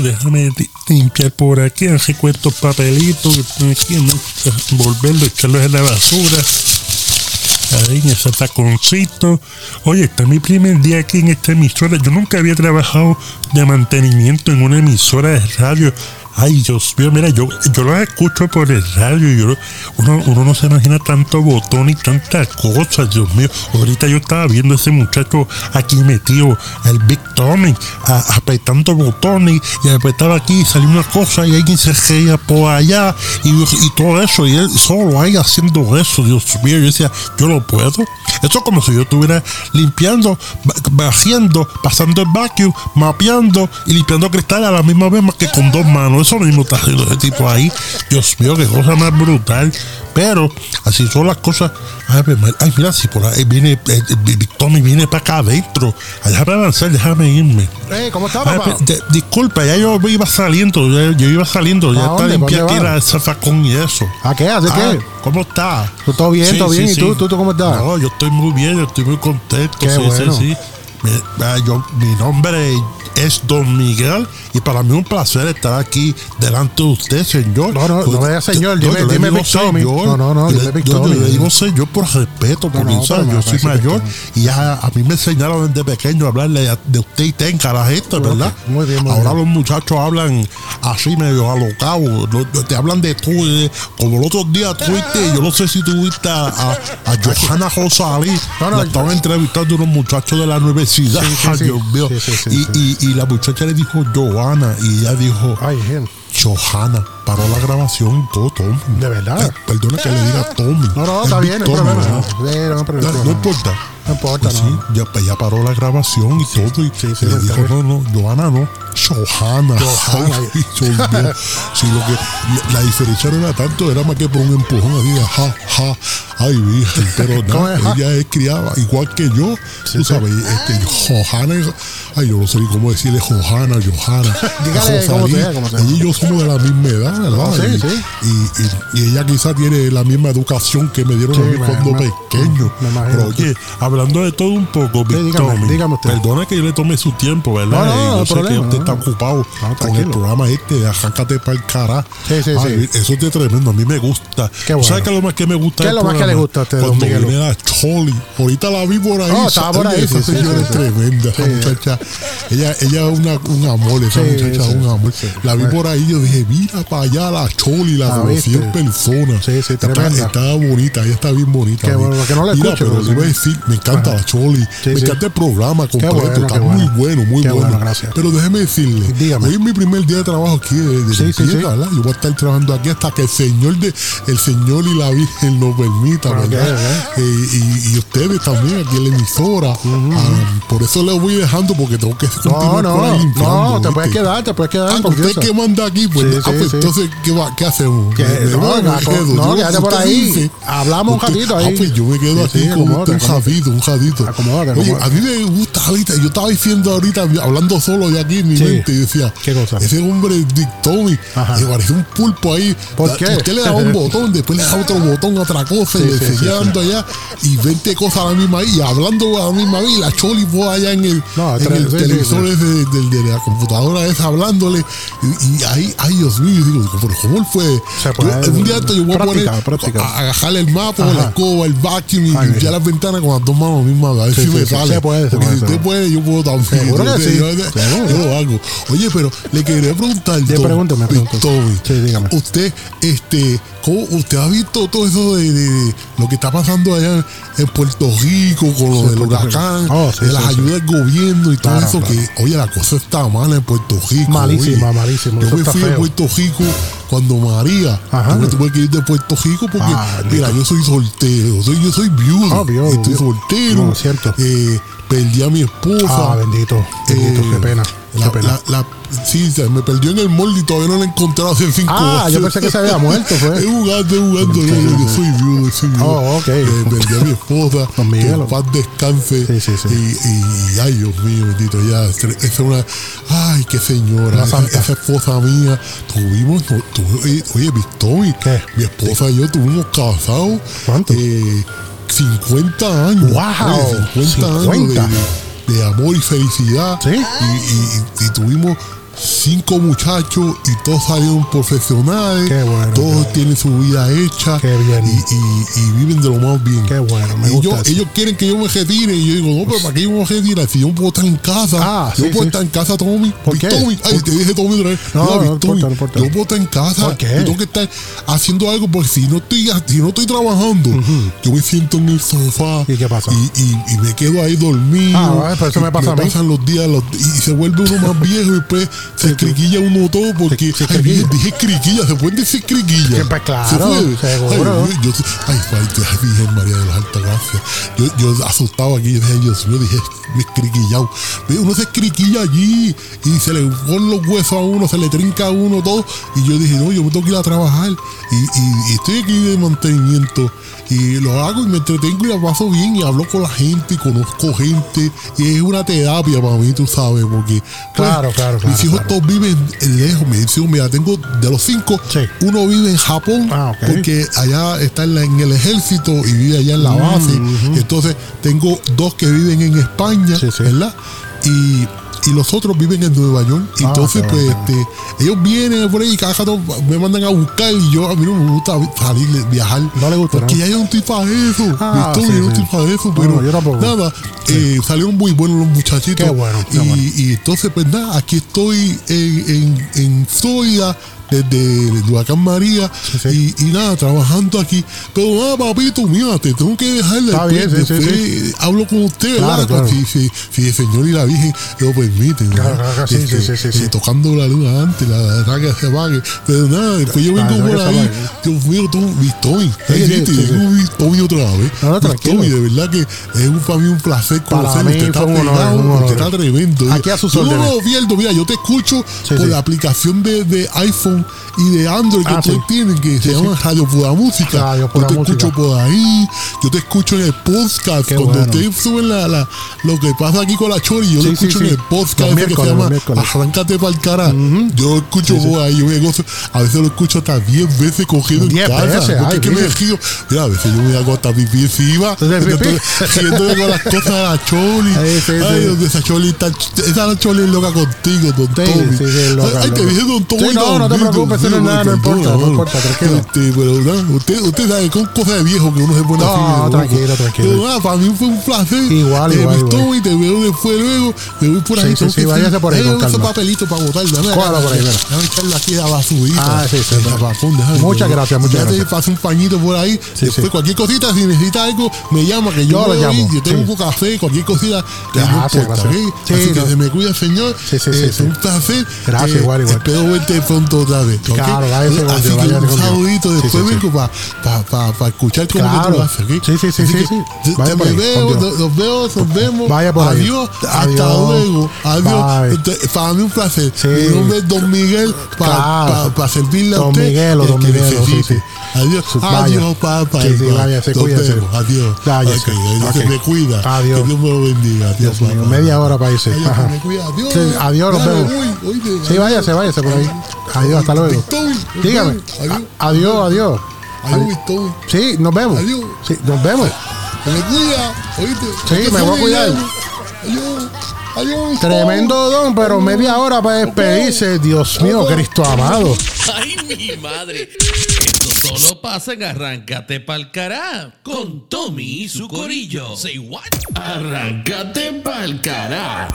Déjame limpiar por aquí, hacer estos papelitos que están aquí, ¿no? volverlo, echarlos en la basura. Ahí en ese taconcito. Oye, está mi primer día aquí en esta emisora. Yo nunca había trabajado de mantenimiento en una emisora de radio. Ay, Dios mío, mira, yo, yo los escucho por el radio yo, uno, uno no se imagina tanto botón y tantas cosas, Dios mío. Ahorita yo estaba viendo a ese muchacho aquí metido, el Big Tommy, apretando botones y apretaba aquí y salió una cosa y alguien se reía por allá y, y todo eso y él solo ahí haciendo eso, Dios mío. Yo decía, yo lo puedo. Esto es como si yo estuviera limpiando, ba- barriendo, pasando el vacuum, mapeando y limpiando cristal a la misma vez más que con dos manos. Eso mismo está haciendo ese tipo ahí. Dios mío, qué cosa más brutal. Pero así son las cosas. Ay, mi madre. Ay, mira, si por ahí viene, eh, eh, Tommy viene para acá adentro. Déjame avanzar, déjame irme. Eh, ¿cómo está, Ay, papá? de- disculpa, ya yo iba saliendo, ya- yo iba saliendo, ya ¿A está limpia ¿Dónde aquí el zafacón y eso. ¿A qué? ¿Hace Ah, qué? ¿Cómo está? ¿Tú todo bien, todo bien? ¿Y tú, tú, tú cómo estás? No, yo estoy muy bien, yo estoy muy contento. Qué sí, bueno. sí, sí. Mi, ah, yo- mi nombre es Don Miguel y para mí un placer estar aquí delante de usted, señor. No, no, no digas señor, Yo- dime- yo le dime digo señor. No, no, no, Yo dime yo- yo le digo señor por respeto, porque no, me yo soy mayor y ya a mí me enseñaron desde pequeño a hablarle de usted y tenga a la gente, ¿verdad? muy bien, muy Ahora bien. los muchachos hablan así medio alocados, no- te hablan de tú, como el otro día tuviste, yo no sé si tuviste a, a, a Johanna Rosalí, No, no, la estaban entrevistando unos muchachos de la universidad, Sí, sí, sí. Dios mío, y. Y, y la muchacha le dijo Johanna y ella dijo Ay. Johanna, paró la grabación y todo, Tommy. ¿De verdad? Ay, perdona que le diga Tommy. No, no, Es está bien, no. Sí, no problema. No, no importa. No importa, Pues no. sí, ya, pues ya paró la grabación y todo. Y sí, sí, le dijo, no, no, Johanna no, Johanna. Johanna. Sí, lo que, la, diferencia no era tanto, era más que por un empujón así, ja, ja, ay, virgen. Pero ¿Cómo nada, ja? ella es criada igual que yo. tú sabes, este, Johanna, ay, yo no sé ni cómo decirle Johanna, Johanna. Dígale Rosalí. sea, como sea. Ella y yo somos de la misma edad, Ah, sí, y, sí. Y, y- y ella quizá tiene la misma educación que me dieron a mí cuando pequeño. Pero oye, hablando de todo un poco, dígame, Tommy, dígame usted. perdona que yo le tome su tiempo, ¿verdad? No, no, no yo sé problema, que usted está ocupado con el programa este de Arráncate para el cara. Sí, sí, Ay, Eso es de tremendo, a mí me gusta. Qué ¿Sabes qué es lo más que me gusta ¿Qué es lo más que le gusta a usted, Cuando viene la Choli. Ahorita la vi por ahí. Oh, estaba por ahí, Esa señora es tremenda, esa muchacha. Ella, ella es una, un amor, esa muchacha es un amor. La vi por ahí, yo dije, mira para allá la Choli, la Ah, conocí en persona. Sí, sí, Está-. Estaba bonita, ella está bien bonita. Qué bueno, que no la Mira, escucho, pero sí. decir, me encanta la Choli, Sí, me encanta el programa completo, bueno, está muy bueno. bueno, muy Qué bueno. bueno, gracias. Pero déjeme decirle, Dígame. hoy es mi primer día de trabajo aquí de, de limpieza. ¿verdad? Yo voy a estar trabajando aquí hasta que el Señor de, el Señor y la Virgen nos permita, Ok, ¿verdad? Eh, y, y ustedes también aquí en la emisora. Ah, por eso le voy dejando porque tengo que No, continuar por ahí no, limpiando. no, te ¿viste? puedes quedar, te puedes quedar Ah, usted que manda aquí, pues, Sí, ah, sí, pues sí. entonces, ¿qué, va, ¿qué hacemos? Que- Me- no, me no, quedo. no, Yo- quédate por usted ahí. dice, Hablamos un ratito Ah, ahí. pues yo me quedo Sí, aquí sí, usted, un jadito, un jadito. Oye, a mí me gusta ahorita, yo estaba diciendo ahorita, hablando solo de aquí en mi Sí. mente, y decía, ¿Qué cosa? ese hombre Dick Tommy, me pareció un pulpo ahí. ¿Por La- qué? Usted le da un botón, después le da otro botón, otra cosa, y le seguía dando allá, y 20 cosas a la misma vez, y hablando a la misma vez, y la choli allá en el, No, en televisor de, de- de la computadora esa hablándole, y, y ahí, ay Dios mío, digo, ¿cómo él fue? Yo- un día esto yo voy práctica, a poner, a, el mapa, Ajá. la escoba, el vacuum, y Ay, limpiar las ventanas con las dos manos a la misma vez, a ver Sí, si sí, me sale. puede, Porque si usted puede. yo puedo también. Seguro que Entonces, sí, yo, seguro. yo lo hago. Oye, pero le quería preguntar, pregúnteme, pregúnteme. Tommy, Sí, dígame. Usted, este, ¿cómo usted ha visto todo eso de, de- de lo que está pasando allá en Puerto Rico con lo del huracán, Oh, de las ayudas del gobierno y todo Claro, eso? claro. Que, oye, la cosa está mala en Puerto Rico. Malísima, oye. malísima, Yo me fui a feo. Puerto Rico cuando María. Ajá. Yo me tuve que ir de Puerto Rico porque, Ah, mira, yo soy soltero, soy, yo soy viudo. Ah, viudo, estoy viudo. soltero. No, cierto. Eh, perdí a mi esposa. Ah, bendito, bendito, Eh, qué pena, La, qué pena. la- la- sí, se me perdió en el molde y todavía no la he encontrado hace cinco Ah, años. yo pensé que se había muerto, fue. Jugando, jugando. No, no, yo soy viudo, Oh, ok. Eh, perdí a mi esposa. Que en paz descanse. Sí, sí, sí. Y, ay, Dios mío, bendito, ya. Esa es una. Ay, qué señora. Esa, esposa mía. Tuvimos. tu- tu- oye, Victoria. ¿Qué? Mi esposa y yo tuvimos casados. ¿Cuánto? Eh, 50 años. Wow, Oye, 50, años de- 50. de, de amor y felicidad. Sí. Y, y- y tuvimos cinco muchachos y todos salieron profesionales. Qué bueno, Todos tienen su vida hecha. Qué bien. Y, y- y viven de lo más bien. Qué bueno, me Y gusta yo- eso. ellos quieren que yo me retire. Y yo digo, no, pero ¿para qué yo me retire? Si yo puedo estar en casa. Ah, yo sí, puedo sí. estar en casa, Tommy. ¿Por qué? Tommy. Ay, ¿Por- te dije Tommy otra vez. No, no, importa, no importa. Yo puedo estar en casa. ¿Por qué? Yo tengo que estar haciendo algo porque si no estoy, si no estoy trabajando, yo me siento en el sofá. ¿Y qué pasa? Y, y- y me quedo ahí dormido. Ah, pero eso me pasa a mí. pasan los días los- y se vuelve uno más viejo y después se criquilla uno todo porque Se- se ay, dije, criquilla. dije criquilla, se pueden decir criquilla. Pues, claro, ¿Se puede? seguro. Ay, yo, yo- ay, Virgen María de las Altas Gracias. Yo, yo asustado aquí, dije, Dios mío, dije. Ve, Uno se criquilla allí y se le ponen los huesos a uno, se le trinca a uno todo. Y yo dije, no, yo me tengo que ir a trabajar. Y, y- y estoy aquí de mantenimiento. Y lo hago y me entretengo y la paso bien y hablo con la gente y conozco gente. Y es una terapia para mí, tú sabes, porque pues, Claro, claro, claro, mis hijos claro. todos viven lejos. Mis hijos, mira, tengo de los cinco, Sí. uno vive en Japón Ah, porque allá está en, la- en el ejército y vive allá en la base. Entonces tengo dos que viven en España, Mm, Sí, sí. ¿verdad? Y, y los otros viven en Nueva York. Ah, Entonces, pues, este, ellos vienen por ahí y cada rato me mandan a buscar y yo a mí no me gusta salir, viajar. No le gusta, Porque ¿no? ya yo no estoy para eso. Ah, sí, yo no sí. estoy para eso, pero no, yo tampoco. nada, eh, salieron muy buenos los muchachitos. Qué bueno, qué y, bueno. y entonces, pues nada, aquí estoy en, en, en Florida desde el huracán María sí. Y, y nada, trabajando aquí. Pero nada, papito, mira, te tengo que dejar después, bien, sí, sí, después sí. hablo con usted, Claro, claro. Si, si, si el Señor y la Virgen lo permiten. Claro, ¿verdad? claro, sí, Este, sí, sí, sí, sí. eh, Tocando la luz antes, la verdad que se apague. Pero nada, después yo Ah, vengo por ahí. Dios mío, tú. Sí, sí, sí, sí, digo Victory otra vez. No, no, tranquilo. Victory, de verdad que es un, para mí un placer conocerlo. Usted está pegado, honor. usted está tremendo. Aquí a sus yo no lo pierdo, mira, yo te escucho Sí, por sí. la aplicación de, de iPhone y de Android que Ah, ustedes sí. tienen, que se llama Radio Pura Música. Radio Pura yo te Música. escucho por ahí, yo te escucho en el podcast. Qué Cuando bueno. ustedes suben la, la- lo que pasa aquí con la Chori, yo lo escucho en el podcast que se llama. Arráncate para el cara. Yo lo escucho por ahí, yo me gozo. A veces lo escucho hasta 10 veces cogido en 10 casa. ay, es que me río. Mira, a veces yo me hago hasta pipí encima. Riéndome con las cosas de la Choli. Ay, donde esa Choli está. Esa Choli es loca contigo, don loca, Ay, te dije don no, no te preocupes, eso no es nada, no importa, no importa, tranquilo. Este, pero nada, usted, usted sabe, con cosas de viejo que uno se pone No, tranquilo, tranquilo. Pero para mí fue un placer. Igual, Eh, igual. Tommy, te veo después luego. Me voy por ahí. sí, tengo sí, váyase por ahí Eh, calma. papelito para botar. Dame, Cójalo por ahí, mira. Déjame echarlo aquí a basurita. Ah, sí, sí. Muchas gracias, muchas ya gracias. te paso un pañito por ahí. Después cualquier cosita, si necesita algo, me llama, que yo, lo llamo, Yo tengo un café, cualquier cosita. No. ¿ok? Sí, Así que no. se me cuida, señor. Sí, sí, Eh, sí, un placer. Gracias, igual, igual. Espero verte pronto Claro, Así que un saludito. Sí, Después sí, sí. vengo para pa, pa, escuchar cómo que tú Claro. lo haces. Sí, sí, sí, Así sí, Vaya por ahí, veo, nos nos veo, nos vemos. Vaya por ahí. Adiós. Hasta Adiós. luego. Adiós. Este, Para mí un placer. Sí. Mi nombre es Don Miguel para Claro. servirle a Don usted. Miguel o Don Miguel, sí, sí. Adiós. Vaya. Adiós, papá. Sí, sí. Adiós. Me cuida. Adiós. Que Dios me lo bendiga. Adiós, Dios papá. media hora para irse. Adiós, cuida. Nos vemos. Sí, váyase, váyase por ahí. Adiós, hasta luego. Dígame. Adiós. Adiós, adiós. Sí, nos vemos. Adiós. Sí, nos vemos. Me cuida. Oíste. Sí, me voy a cuidar. Adiós. Adiós. Tremendo don, pero media hora para despedirse. Dios mío, Cristo amado. ¡Ay, mi madre! Esto solo pasa en Arráncate pa'l cará con Tommy y su corillo. Say what? Arráncate pa'l cará.